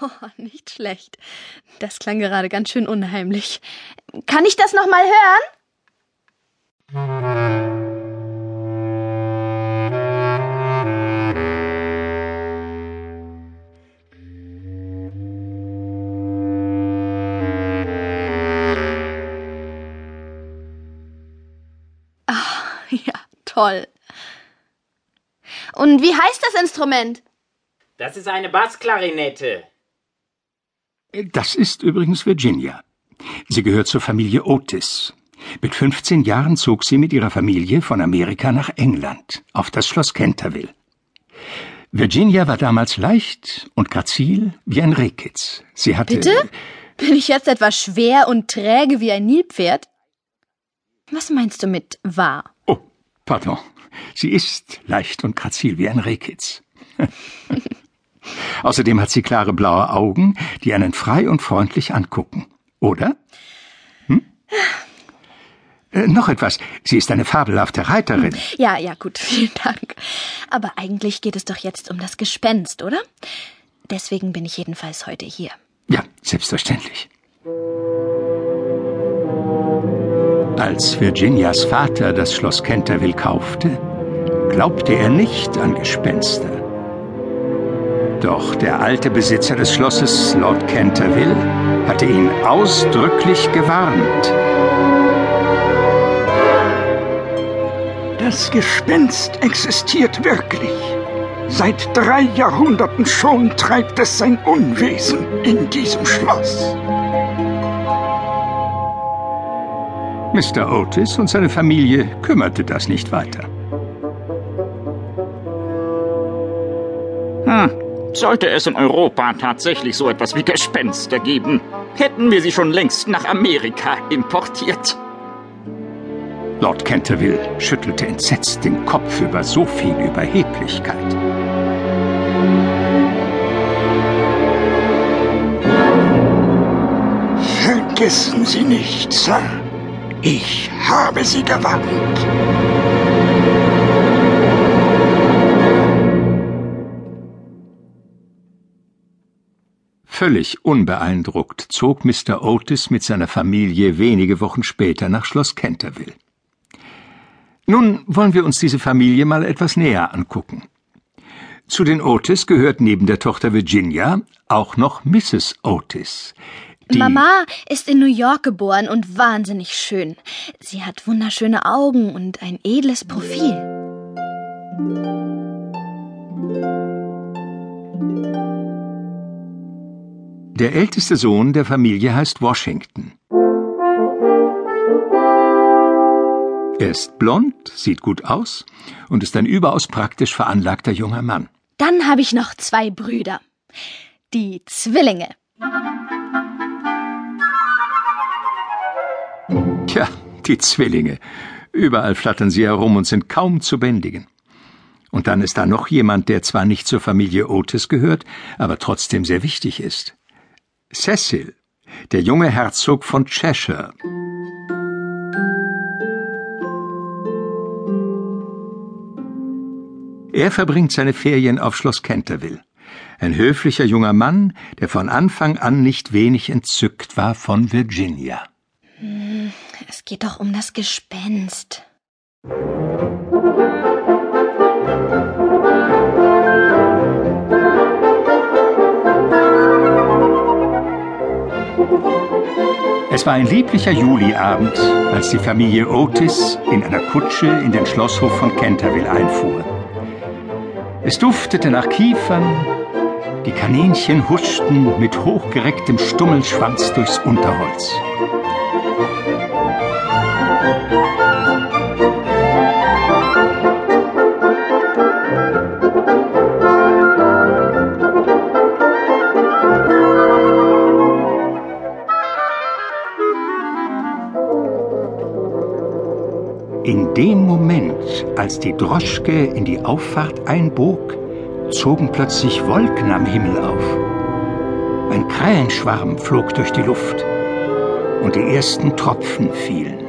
Oh, nicht schlecht. Das klang gerade ganz schön unheimlich. Kann ich das noch mal hören? Ach, ja, toll. Und wie heißt das Instrument? Das ist eine Bassklarinette. Das ist übrigens Virginia. Sie gehört zur Familie Otis. Mit 15 Jahren zog sie mit ihrer Familie von Amerika nach England, auf das Schloss Canterville. Virginia war damals leicht und grazil wie ein Rehkitz. Sie hatte. Bitte? Bin ich jetzt etwa schwer und träge wie ein Nilpferd? Was meinst du mit war? Oh, pardon. Sie ist leicht und grazil wie ein Rehkitz. Außerdem hat sie klare blaue Augen, die einen frei und freundlich angucken. Oder? Hm? Äh, noch etwas. Sie ist eine fabelhafte Reiterin. Ja, ja, gut, vielen Dank. Aber eigentlich geht es doch jetzt um das Gespenst, oder? Deswegen bin ich jedenfalls heute hier. Ja, selbstverständlich. Als Virginias Vater das Schloss Canterville kaufte, glaubte er nicht an Gespenster. Doch der alte Besitzer des Schlosses, Lord Canterville, hatte ihn ausdrücklich gewarnt. Das Gespenst existiert wirklich. Seit drei Jahrhunderten schon treibt es sein Unwesen in diesem Schloss. Mr. Otis und seine Familie kümmerte das nicht weiter. Hm. Sollte es in Europa tatsächlich so etwas wie Gespenster geben, hätten wir sie schon längst nach Amerika importiert. Lord Canterville schüttelte entsetzt den Kopf über so viel Überheblichkeit. Vergessen Sie nicht, Sir. Ich habe Sie gewarnt. Völlig unbeeindruckt zog Mr. Otis mit seiner Familie wenige Wochen später nach Schloss Canterville. Nun wollen wir uns diese Familie mal etwas näher angucken. Zu den Otis gehört neben der Tochter Virginia auch noch Mrs. Otis. Mama ist in New York geboren und wahnsinnig schön. Sie hat wunderschöne Augen und ein edles Profil. Der älteste Sohn der Familie heißt Washington. Er ist blond, sieht gut aus und ist ein überaus praktisch veranlagter junger Mann. Dann habe ich noch zwei Brüder. Die Zwillinge. Tja, die Zwillinge. Überall flattern sie herum und sind kaum zu bändigen. Und dann ist da noch jemand, der zwar nicht zur Familie Otis gehört, aber trotzdem sehr wichtig ist. Cecil, der junge Herzog von Cheshire. Er verbringt seine Ferien auf Schloss Canterville. Ein höflicher junger Mann, der von Anfang an nicht wenig entzückt war von Virginia. Es geht doch um das Gespenst. Es war ein lieblicher Juliabend, als die Familie Otis in einer Kutsche in den Schlosshof von Canterville einfuhr. Es duftete nach Kiefern, die Kaninchen huschten mit hochgerecktem Stummelschwanz durchs Unterholz. In dem Moment, als die Droschke in die Auffahrt einbog, zogen plötzlich Wolken am Himmel auf. Ein Krähenschwarm flog durch die Luft und die ersten Tropfen fielen.